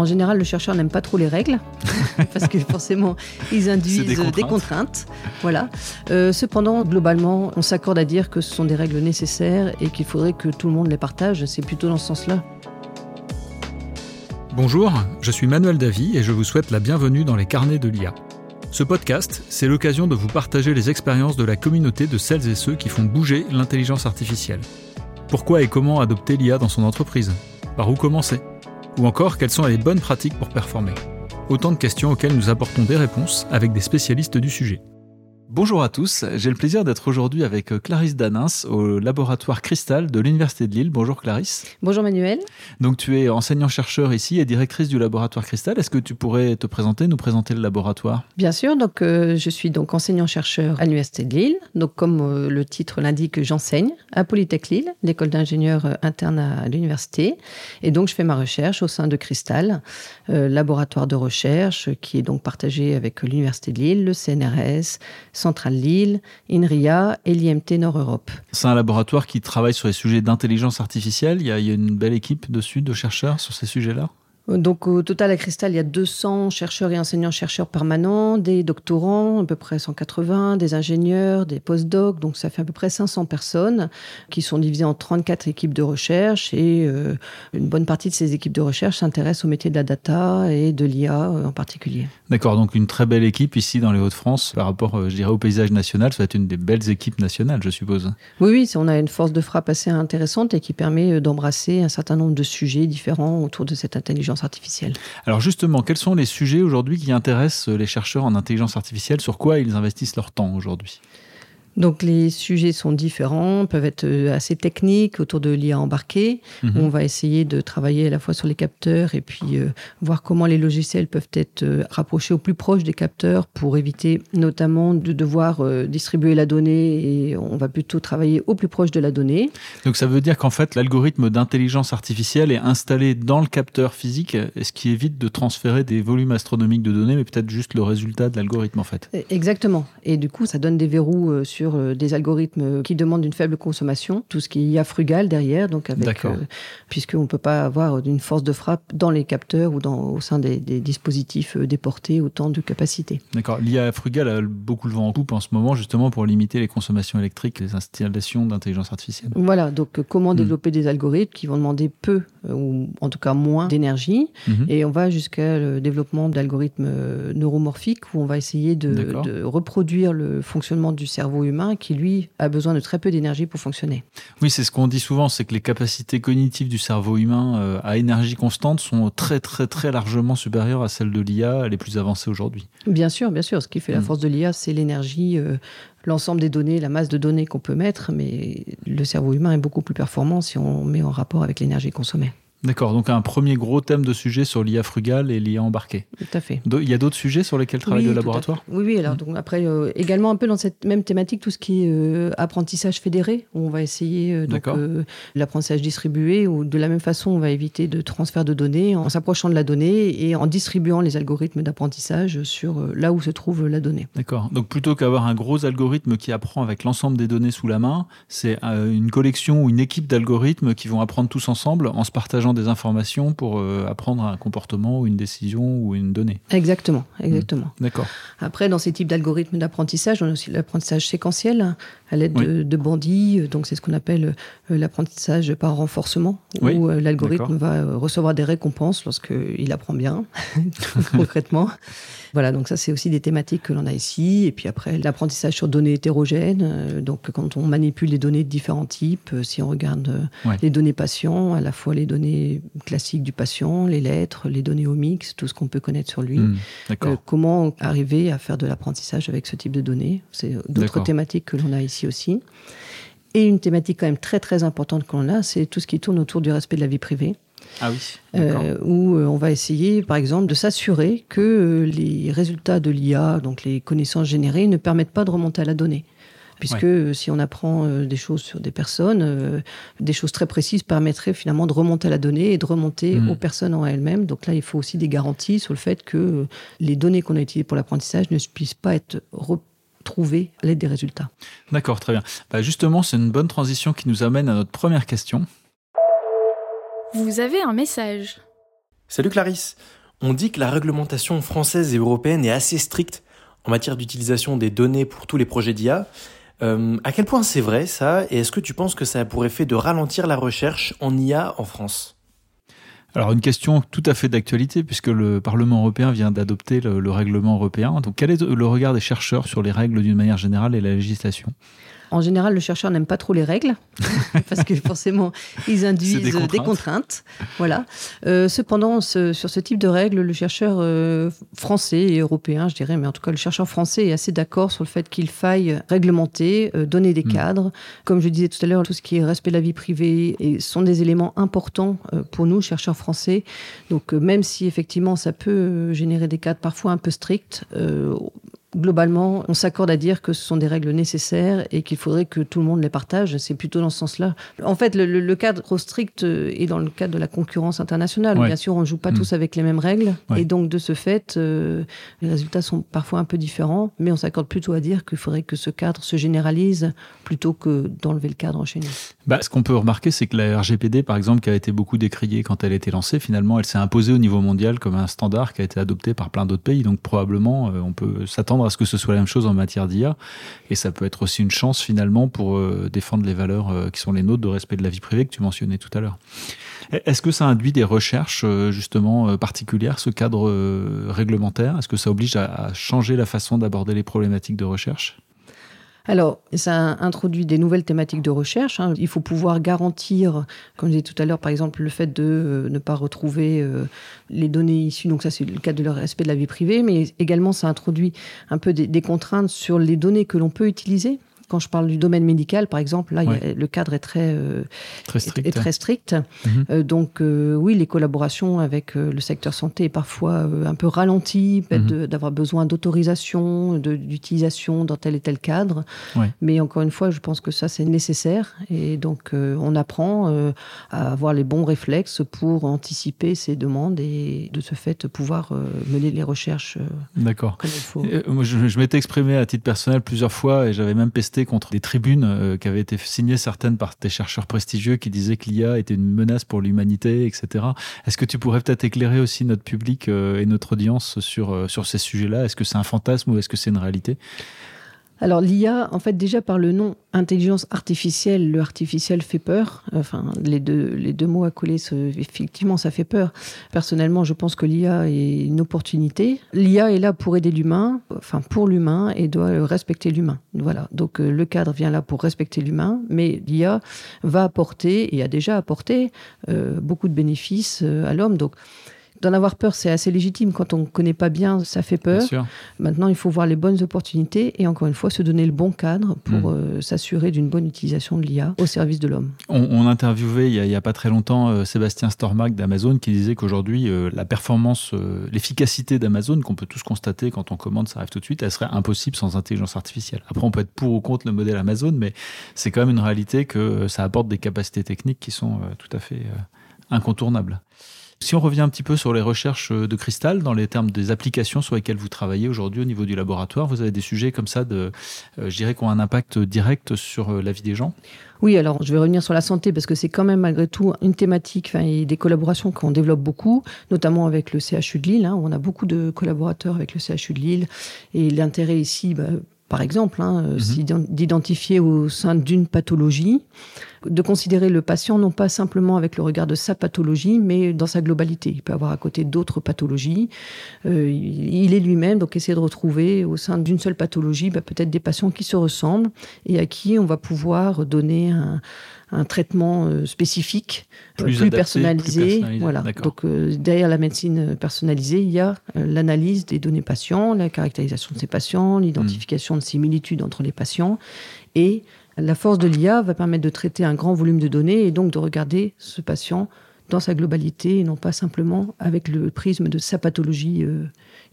en général, le chercheur n'aime pas trop les règles, parce que forcément, ils induisent des contraintes. Voilà. Euh, cependant, globalement, on s'accorde à dire que ce sont des règles nécessaires et qu'il faudrait que tout le monde les partage. C'est plutôt dans ce sens-là. Bonjour, je suis Manuel Davy et je vous souhaite la bienvenue dans les carnets de l'IA. Ce podcast, c'est l'occasion de vous partager les expériences de la communauté de celles et ceux qui font bouger l'intelligence artificielle. Pourquoi et comment adopter l'IA dans son entreprise? Par où commencer? Ou encore, quelles sont les bonnes pratiques pour performer? Autant de questions auxquelles nous apportons des réponses avec des spécialistes du sujet. Bonjour à tous, j'ai le plaisir d'être aujourd'hui avec Clarisse Danins au laboratoire Cristal de l'Université de Lille. Bonjour Clarisse. Bonjour Manuel. Donc tu es enseignant-chercheur ici et directrice du laboratoire Cristal. Est-ce que tu pourrais te présenter, nous présenter le laboratoire? Bien sûr, donc euh, je suis donc enseignant-chercheur à l'Université de Lille. Donc comme euh, le titre l'indique, j'enseigne à Polytech Lille, l'école d'ingénieurs euh, interne à l'université. Et donc je fais ma recherche au sein de Cristal, euh, laboratoire de recherche qui est donc partagé avec l'Université de Lille, le CNRS, Centrale Lille, INRIA et l'IMT Nord-Europe. C'est un laboratoire qui travaille sur les sujets d'intelligence artificielle. Il y, a, il y a une belle équipe dessus de chercheurs sur ces sujets-là. Donc au total à Cristal, il y a 200 chercheurs et enseignants-chercheurs permanents, des doctorants, à peu près 180, des ingénieurs, des postdocs, donc ça fait à peu près 500 personnes qui sont divisées en 34 équipes de recherche et euh, une bonne partie de ces équipes de recherche s'intéressent au métier de la data et de l'IA euh, en particulier. D'accord, donc une très belle équipe ici dans les Hauts-de-France par rapport, euh, je dirais, au paysage national. Ça va être une des belles équipes nationales, je suppose. Oui, oui, on a une force de frappe assez intéressante et qui permet euh, d'embrasser un certain nombre de sujets différents autour de cette intelligence Alors justement, quels sont les sujets aujourd'hui qui intéressent les chercheurs en intelligence artificielle? Sur quoi ils investissent leur temps aujourd'hui? Donc les sujets sont différents, peuvent être euh, assez techniques autour de l'IA embarquée. Mhm. On va essayer de travailler à la fois sur les capteurs et puis euh, voir comment les logiciels peuvent être euh, rapprochés au plus proche des capteurs pour éviter notamment de devoir euh, distribuer la donnée et on va plutôt travailler au plus proche de la donnée. Donc ça veut dire qu'en fait l'algorithme d'intelligence artificielle est installé dans le capteur physique, ce qui évite de transférer des volumes astronomiques de données, mais peut-être juste le résultat de l'algorithme en fait. Exactement. Et du coup, ça donne des verrous euh, sur euh, des algorithmes qui demandent une faible consommation, tout ce qui est IA frugal derrière, donc avec, euh, puisqu'on ne peut pas avoir une force de frappe dans les capteurs ou dans, au sein des, des dispositifs euh, déportés autant de capacité. D'accord. L'IA frugale a beaucoup le vent en poupe en ce moment justement pour limiter les consommations électriques, les installations d'intelligence artificielle. Voilà, donc euh, comment Mm. développer des algorithmes qui vont demander peu euh, ou en tout cas moins d'énergie. Mhm. Et on va jusqu'à le développement d'algorithmes euh, neuromorphiques où on va essayer de, de reproduire le fonctionnement du cerveau humain qui, lui, a besoin de très peu d'énergie pour fonctionner. Oui, c'est ce qu'on dit souvent, c'est que les capacités cognitives du cerveau humain euh, à énergie constante sont très très très largement supérieures à celles de l'IA les plus avancées aujourd'hui. Bien sûr, bien sûr. Ce qui fait la Mm. force de l'IA, c'est l'énergie, euh, l'ensemble des données, la masse de données qu'on peut mettre, mais le cerveau humain est beaucoup plus performant si on met en rapport avec l'énergie consommée. D'accord, donc un premier gros thème de sujet sur l'IA frugale et l'IA embarquée. Tout à fait. Il y a d'autres sujets sur lesquels travaille Oui, le laboratoire? Oui, oui. Alors, Mhm. donc, après, euh, également un peu dans cette même thématique, tout ce qui est euh, apprentissage fédéré, où on va essayer euh, euh, l'apprentissage distribué, où de la même façon, on va éviter de transfert de données en s'approchant de la donnée et en distribuant les algorithmes d'apprentissage sur là où se trouve la donnée. D'accord. Donc plutôt qu'avoir un gros algorithme qui apprend avec l'ensemble des données sous la main, c'est une collection ou une équipe d'algorithmes qui vont apprendre tous ensemble en se partageant des informations pour euh, apprendre un comportement ou une décision ou une donnée. Exactement, exactement. D'accord. Après, dans ces types d'algorithmes d'apprentissage, on a aussi l'apprentissage séquentiel hein, à l'aide Oui. de, de bandits. Donc, c'est ce qu'on appelle euh, l'apprentissage par renforcement, Oui, où euh, l'algorithme va euh, recevoir des récompenses lorsqu'il apprend bien, concrètement. Voilà, donc ça, c'est aussi des thématiques que l'on a ici. Et puis après, l'apprentissage sur données hétérogènes. euh, donc, quand on manipule des données de différents types, euh, si on regarde euh, Ouais. les données patients, à la fois les données classiques du patient, les lettres, les données omiques, tout ce qu'on peut connaître sur lui. Hmm. Euh, comment arriver à faire de l'apprentissage avec ce type de données? C'est d'autres thématiques que l'on a ici aussi. Et une thématique quand même très très importante que l'on a, c'est tout ce qui tourne autour du respect de la vie privée. Ah oui. Euh, où euh, on va essayer, par exemple, de s'assurer que les résultats de l'IA, donc les connaissances générées, ne permettent pas de remonter à la donnée. Puisque si on apprend euh, des choses sur des personnes, euh, des choses très précises permettraient finalement de remonter à la donnée et de remonter Mhm. aux personnes en elles-mêmes. Donc là, il faut aussi des garanties sur le fait que euh, les données qu'on a utilisées pour l'apprentissage ne puissent pas être retrouvées à l'aide des résultats. D'accord, très bien. Bah, justement, c'est une bonne transition qui nous amène à notre première question. Vous avez un message. Salut Clarisse. On dit que la réglementation française et européenne est assez stricte en matière d'utilisation des données pour tous les projets d'IA. Euh, à quel point c'est vrai ça Et est-ce que tu penses que ça a pour effet de ralentir la recherche en IA en France? Alors une question tout à fait d'actualité puisque le Parlement européen vient d'adopter le, le, règlement européen. Donc quel est le regard des chercheurs sur les règles d'une manière générale et la législation? En général, le chercheur n'aime pas trop les règles, parce que forcément, ils induisent des contraintes. Voilà. Euh, cependant, sur ce type de règles, le chercheur euh, français et européen, je dirais, mais en tout cas, le chercheur français est assez d'accord sur le fait qu'il faille réglementer, euh, donner des mm. cadres. Comme je disais tout à l'heure, tout ce qui est respect de la vie privée et sont des éléments importants pour nous, chercheurs français. Donc, même si effectivement, ça peut générer des cadres parfois un peu stricts, globalement, on s'accorde à dire que ce sont des règles nécessaires et qu'il faudrait que tout le monde les partage. C'est plutôt dans ce sens-là. En fait, le, cadre trop strict est dans le cadre de la concurrence internationale. Bien sûr, on ne joue pas mm. tous avec les mêmes règles. Et donc, de ce fait, euh, les résultats sont parfois un peu différents. Mais on s'accorde plutôt à dire qu'il faudrait que ce cadre se généralise plutôt que d'enlever le cadre enchaîné. Bah, ce qu'on peut remarquer, c'est que la RGPD, par exemple, qui a été beaucoup décriée quand elle a été lancée, finalement, elle s'est imposée au niveau mondial comme un standard qui a été adopté par plein d'autres pays. Donc, probablement, euh, on peut s'attendre à ce que ce soit la même chose en matière d'IA. Et ça peut être aussi une chance finalement pour euh, défendre les valeurs euh, qui sont les nôtres de respect de la vie privée que tu mentionnais tout à l'heure. Est-ce que ça induit des recherches euh, justement particulières, ce cadre réglementaire? Est-ce que ça oblige à changer la façon d'aborder les problématiques de recherche? Alors, ça introduit des nouvelles thématiques de recherche. Hein. Il faut pouvoir garantir, comme je disais tout à l'heure, par exemple, le fait de euh, ne pas retrouver euh, les données issues. Donc ça, c'est le cas de leur respect de la vie privée. Mais également, ça introduit un peu des contraintes sur les données que l'on peut utiliser. Quand je parle du domaine médical, par exemple, là, le cadre est très, euh, très strict. Est, très strict. Mhm. Euh, donc, euh, oui, les collaborations avec le secteur santé est parfois un peu ralenties, mhm. d'avoir besoin d'autorisation, d'utilisation dans tel et tel cadre. Mais encore une fois, je pense que ça, c'est nécessaire. Et donc, on apprend à avoir les bons réflexes pour anticiper ces demandes et de ce fait pouvoir mener les recherches D'accord. comme il faut. je, je m'étais exprimé à titre personnel plusieurs fois et j'avais même pesté contre des tribunes euh, qui avaient été signées certaines par des chercheurs prestigieux qui disaient que l'IA était une menace pour l'humanité, etc. Est-ce que tu pourrais peut-être éclairer aussi notre public euh, et notre audience sur, euh, sur ces sujets-là? Est-ce que c'est un fantasme ou est-ce que c'est une réalité? Alors l'IA, en fait, déjà par le nom intelligence artificielle, le artificiel fait peur. Enfin, les deux, les deux mots à coller, effectivement, ça fait peur. Personnellement, je pense que l'IA est une opportunité. L'IA est là pour aider l'humain, enfin pour l'humain, et doit respecter l'humain. Voilà. Donc euh, le cadre vient là pour respecter l'humain, mais l'IA va apporter et a déjà apporté euh, beaucoup de bénéfices euh, à l'homme. Donc D'en avoir peur, c'est assez légitime. Quand on ne connaît pas bien, ça fait peur. Maintenant, il faut voir les bonnes opportunités et encore une fois, se donner le bon cadre pour hmm. euh, s'assurer d'une bonne utilisation de l'IA au service de l'homme. On, interviewait il n'y a, pas très longtemps euh, Sébastien Stormack d'Amazon qui disait qu'aujourd'hui, euh, la performance, l'efficacité d'Amazon, qu'on peut tous constater quand on commande, ça arrive tout de suite, elle serait impossible sans intelligence artificielle. Après, on peut être pour ou contre le modèle Amazon, mais c'est quand même une réalité que ça apporte des capacités techniques qui sont tout à fait incontournables. Si on revient un petit peu sur les recherches de cristal, dans les termes des applications sur lesquelles vous travaillez aujourd'hui au niveau du laboratoire, vous avez des sujets comme ça, de, euh, je dirais, qui ont un impact direct sur euh, la vie des gens? Oui, alors je vais revenir sur la santé parce que c'est quand même malgré tout une thématique et des collaborations qu'on développe beaucoup, notamment avec le CHU de Lille, hein, où on a beaucoup de collaborateurs avec le CHU de Lille. Et l'intérêt ici, bah, par exemple, hein, euh, mhm. d'identifier au sein d'une pathologie, de considérer le patient non pas simplement avec le regard de sa pathologie, mais dans sa globalité. Il peut avoir à côté d'autres pathologies. Euh, il est lui-même, donc essayer de retrouver au sein d'une seule pathologie bah, peut-être des patients qui se ressemblent et à qui on va pouvoir donner un, un traitement euh, spécifique, euh, plus, personnalisé. Voilà. Donc euh, derrière la médecine personnalisée, il y a l'analyse des données patients, la caractérisation de ces patients, l'identification de similitudes entre les patients et la force de l'IA va permettre de traiter un grand volume de données et donc de regarder ce patient dans sa globalité et non pas simplement avec le prisme de sa pathologie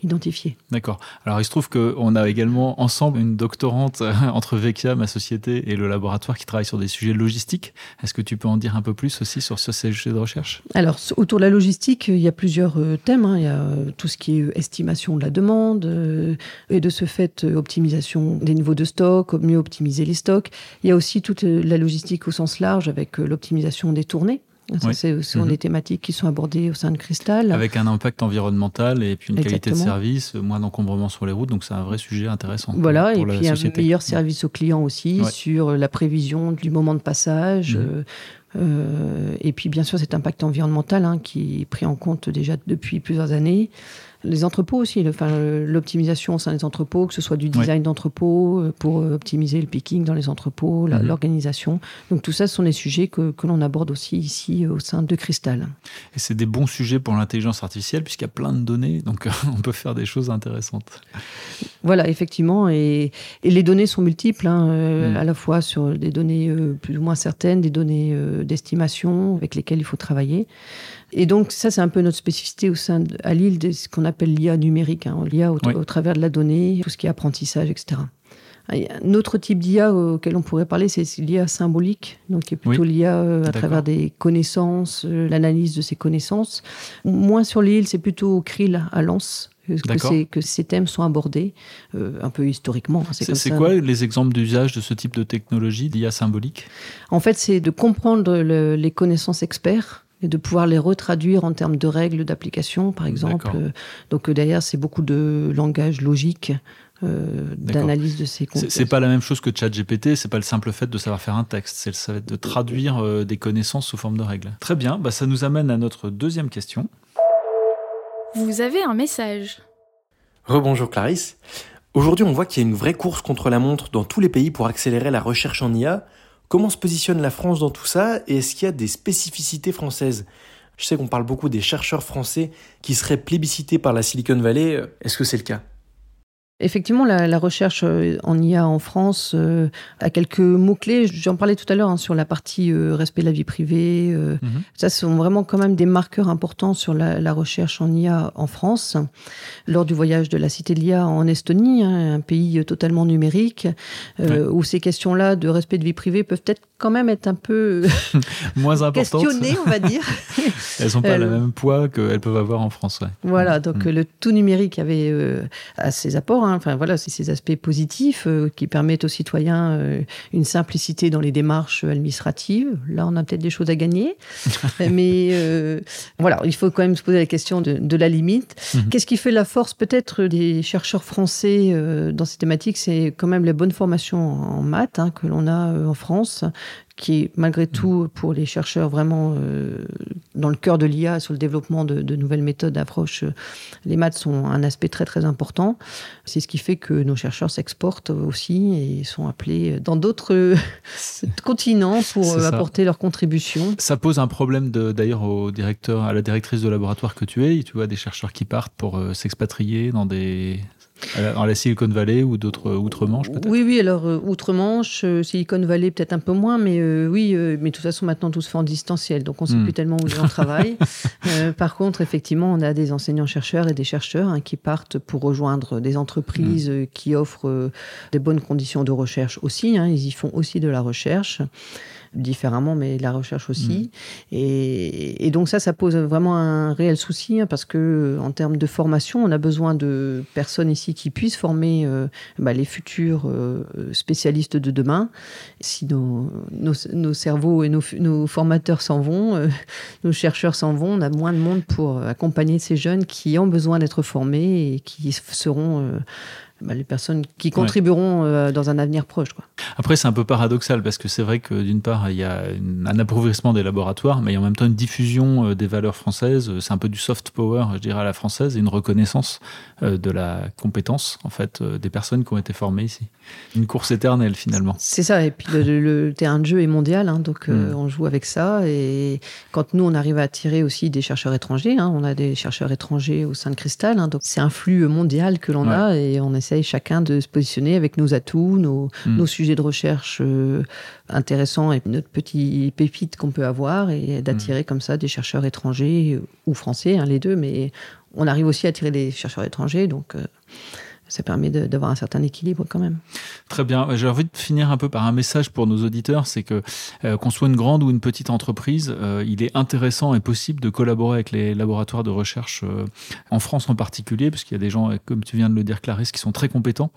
identifié. D'accord. Alors il se trouve qu'on a également ensemble une doctorante entre Vecchia, ma société, et le laboratoire qui travaille sur des sujets logistiques. Est-ce que tu peux en dire un peu plus aussi sur, ces sujets de recherche? Alors autour de la logistique, il y a plusieurs euh, thèmes. Hein. Il y a euh, tout ce qui est estimation de la demande euh, et de ce fait optimisation des niveaux de stock, mieux optimiser les stocks. Il y a aussi toute la logistique au sens large avec l'optimisation des tournées Ça, Ce sont mhm. des thématiques qui sont abordées au sein de Cristal. Avec un impact environnemental et puis une qualité de service, moins d'encombrement sur les routes. Donc c'est un vrai sujet intéressant. Voilà, et puis un meilleur service aux clients aussi sur la prévision du moment de passage. Mhm. Euh, euh, et puis bien sûr cet impact environnemental hein, qui est pris en compte déjà depuis plusieurs années. Les entrepôts aussi, l'optimisation au sein des entrepôts, que ce soit du design d'entrepôts euh, pour euh, optimiser le picking dans les entrepôts, mhm. l'organisation. Donc tout ça, ce sont des sujets que, que l'on aborde aussi ici au sein de Cristal. Et c'est des bons sujets pour l'intelligence artificielle puisqu'il y a plein de données, donc on peut faire des choses intéressantes. Voilà, effectivement, et, et les données sont multiples, hein, euh, mhm. à la fois sur des données plus ou moins certaines, des données d'estimation avec lesquelles il faut travailler. Et donc, ça, c'est un peu notre spécificité au sein de, à Lille de ce qu'on appelle l'IA numérique, hein, l'IA au, travers de la donnée, tout ce qui est apprentissage, etc. Un autre type d'IA auquel on pourrait parler, c'est l'IA symbolique, donc qui est plutôt l'IA euh, à travers des connaissances, euh, l'analyse de ces connaissances. Moins sur l'île, c'est plutôt krill à Lens, que, que, ces thèmes sont abordés euh, un peu historiquement. Hein, c'est quoi les exemples d'usage de ce type de technologie d'IA symbolique? En fait, c'est de comprendre les connaissances experts et de pouvoir les retraduire en termes de règles d'application, par exemple. Donc euh, derrière, c'est beaucoup de langage logique, euh, d'analyse de ces concepts. C'est pas la même chose que ChatGPT, c'est pas le simple fait de savoir faire un texte, c'est le fait de traduire euh, des connaissances sous forme de règles. Très bien, bah ça nous amène à notre deuxième question. Vous avez un message. Rebonjour Clarisse. Aujourd'hui, on voit qu'il y a une vraie course contre la montre dans tous les pays pour accélérer la recherche en IA. Comment se positionne la France dans tout ça et est-ce qu'il y a des spécificités françaises? Je sais qu'on parle beaucoup des chercheurs français qui seraient plébiscités par la Silicon Valley. Est-ce que c'est le cas? Effectivement, la, recherche euh, en IA en France euh, a quelques mots-clés. J'en parlais tout à l'heure hein, sur la partie euh, respect de la vie privée. Mhm. Ça, ce sont vraiment quand même des marqueurs importants sur la, recherche en IA en France. Lors du voyage de la Cité de l'IA en Estonie, hein, un pays totalement numérique, où ces questions-là de respect de vie privée peuvent être quand même être un peu moins importantes. questionnées, on va dire. Elles n'ont pas le même poids qu'elles peuvent avoir en France. Voilà, donc mm. le tout numérique avait à ses apports. Hein. Enfin voilà, c'est ces aspects positifs euh, qui permettent aux citoyens euh, une simplicité dans les démarches administratives. Là, on a peut-être des choses à gagner, mais euh, voilà, il faut quand même se poser la question de, la limite. Mhm. Qu'est-ce qui fait la force peut-être des chercheurs français dans ces thématiques? C'est quand même les bonnes formations en maths hein, que l'on a en France, qui est malgré mm. tout pour les chercheurs vraiment euh, dans le cœur de l'IA sur le développement de, nouvelles méthodes d'approche. Euh, les maths sont un aspect très très important. C'est ce qui fait que nos chercheurs s'exportent aussi et sont appelés dans d'autres continents pour apporter leur contribution. Ça pose un problème d'ailleurs au directeur, à la directrice de laboratoire que tu es. Tu vois des chercheurs qui partent pour euh, s'expatrier dans des dans la Silicon Valley ou d'autres euh, outre-Manche peut-être? Oui, oui, alors euh, outre-Manche, euh, Silicon Valley peut-être un peu moins, mais oui, mais de toute façon maintenant tout se fait en distanciel, donc on ne sait hmm. plus tellement où les gens travaillent. par contre, effectivement, on a des enseignants-chercheurs et des chercheurs hein, qui partent pour rejoindre des entreprises hmm. qui offrent des bonnes conditions de recherche aussi. Hein, ils y font aussi de la recherche différemment, mais la recherche aussi. Mm. Et, donc ça, ça pose vraiment un réel souci, hein, parce que en termes de formation, on a besoin de personnes ici qui puissent former euh, bah, les futurs euh, spécialistes de demain. Si nos, nos, cerveaux et nos, nos formateurs s'en vont, euh, nos chercheurs s'en vont, on a moins de monde pour accompagner ces jeunes qui ont besoin d'être formés et qui seront bah, les personnes qui contribueront euh, dans un avenir proche. Quoi. Après, c'est un peu paradoxal parce que c'est vrai que d'une part, il y a un appauvrissement des laboratoires, mais il y a en même temps une diffusion euh, des valeurs françaises. C'est un peu du soft power, je dirais, à la française et une reconnaissance euh, de la compétence en fait des personnes qui ont été formées ici. Une course éternelle finalement. C'est ça. Et puis le, terrain de jeu est mondial, hein, donc mm. on joue avec ça. Et quand nous, on arrive à attirer aussi des chercheurs étrangers, hein, on a des chercheurs étrangers au sein de Cristal, hein, donc c'est un flux mondial que l'on a et on essaie essaye chacun de se positionner avec nos atouts, nos, hmm. sujets de recherche euh, intéressants et notre petit pépite qu'on peut avoir et d'attirer hmm. comme ça des chercheurs étrangers ou français, hein, les deux, mais on arrive aussi à attirer des chercheurs étrangers. Donc, euh, ça permet d'avoir un certain équilibre quand même. Très bien. J'ai envie de finir un peu par un message pour nos auditeurs, c'est que euh, qu'on soit une grande ou une petite entreprise, euh, il est intéressant et possible de collaborer avec les laboratoires de recherche euh, en France en particulier, parce qu'il y a des gens, comme tu viens de le dire, Clarisse, qui sont très compétents.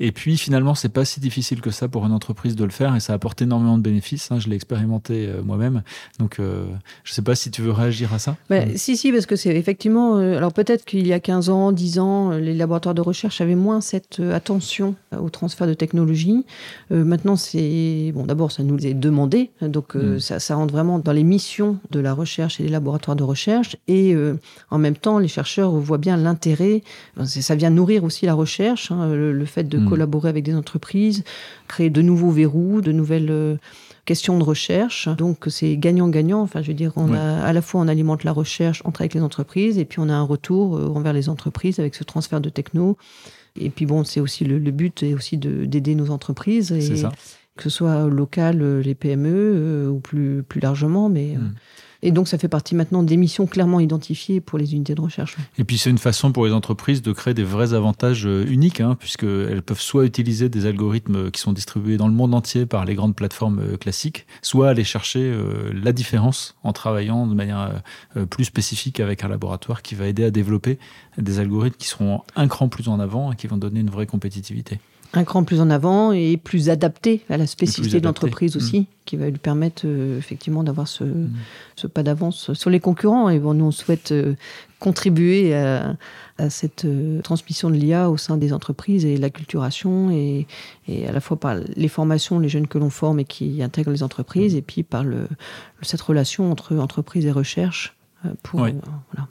Et puis finalement, c'est pas si difficile que ça pour une entreprise de le faire, et ça apporte énormément de bénéfices. Hein. je l'ai expérimenté moi-même. Donc, je sais pas si tu veux réagir à ça. Bah, si, si, parce que c'est effectivement. alors peut-être qu'il y a 15 ans, 10 ans, les laboratoires de recherche avaient moins cette euh, attention au transfert de technologie. Euh, maintenant, c'est bon. D'abord, ça nous est demandé, donc euh, mm. ça, ça, rentre vraiment dans les missions de la recherche et des laboratoires de recherche. Et en même temps, les chercheurs voient bien l'intérêt. Ça vient nourrir aussi la recherche, hein, le, fait de mm. collaborer avec des entreprises, créer de nouveaux verrous, de nouvelles questions de recherche. Donc c'est gagnant-gagnant. Enfin, je veux dire, on a, à la fois on alimente la recherche entre avec les entreprises et puis on a un retour envers les entreprises avec ce transfert de techno. Et puis bon, c'est aussi le, but est aussi d'aider nos entreprises. Et, ça. Que ce soit local, euh, les PME euh, ou plus, plus largement, mais. Euh, hmm. Et donc, ça fait partie maintenant des missions clairement identifiées pour les unités de recherche. Et puis, c'est une façon pour les entreprises de créer des vrais avantages uniques, hein, puisqu'elles peuvent soit utiliser des algorithmes qui sont distribués dans le monde entier par les grandes plateformes classiques, soit aller chercher la différence en travaillant de manière plus spécifique avec un laboratoire qui va aider à développer des algorithmes qui seront un cran plus en avant et qui vont donner une vraie compétitivité. Un cran plus en avant et plus adapté à la spécificité de l'entreprise aussi, mm. qui va lui permettre euh, effectivement d'avoir ce, mm. ce, pas d'avance sur les concurrents. Et bon, nous, on souhaite euh, contribuer à, cette euh, transmission de l'IA au sein des entreprises et l'acculturation, et, et à la fois par les formations, les jeunes que l'on forme et qui intègrent les entreprises, mm. et puis par le, cette relation entre entreprise et recherche euh, euh,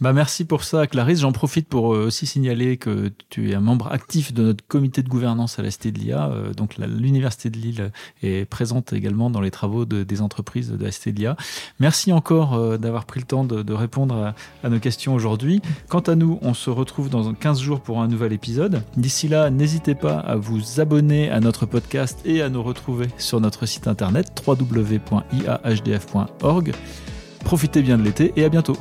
bah merci pour ça, Clarisse. J'en profite pour euh, aussi signaler que tu es un membre actif de notre comité de gouvernance à la Cité de l'IA. donc l'Université de Lille est présente également dans les travaux des entreprises de la Cité de l'IA. Merci encore d'avoir pris le temps de, répondre à, nos questions aujourd'hui. Quant à nous, on se retrouve dans 15 jours pour un nouvel épisode. D'ici là, n'hésitez pas à vous abonner à notre podcast et à nous retrouver sur notre site internet www.iahdf.org. Profitez bien de l'été et à bientôt.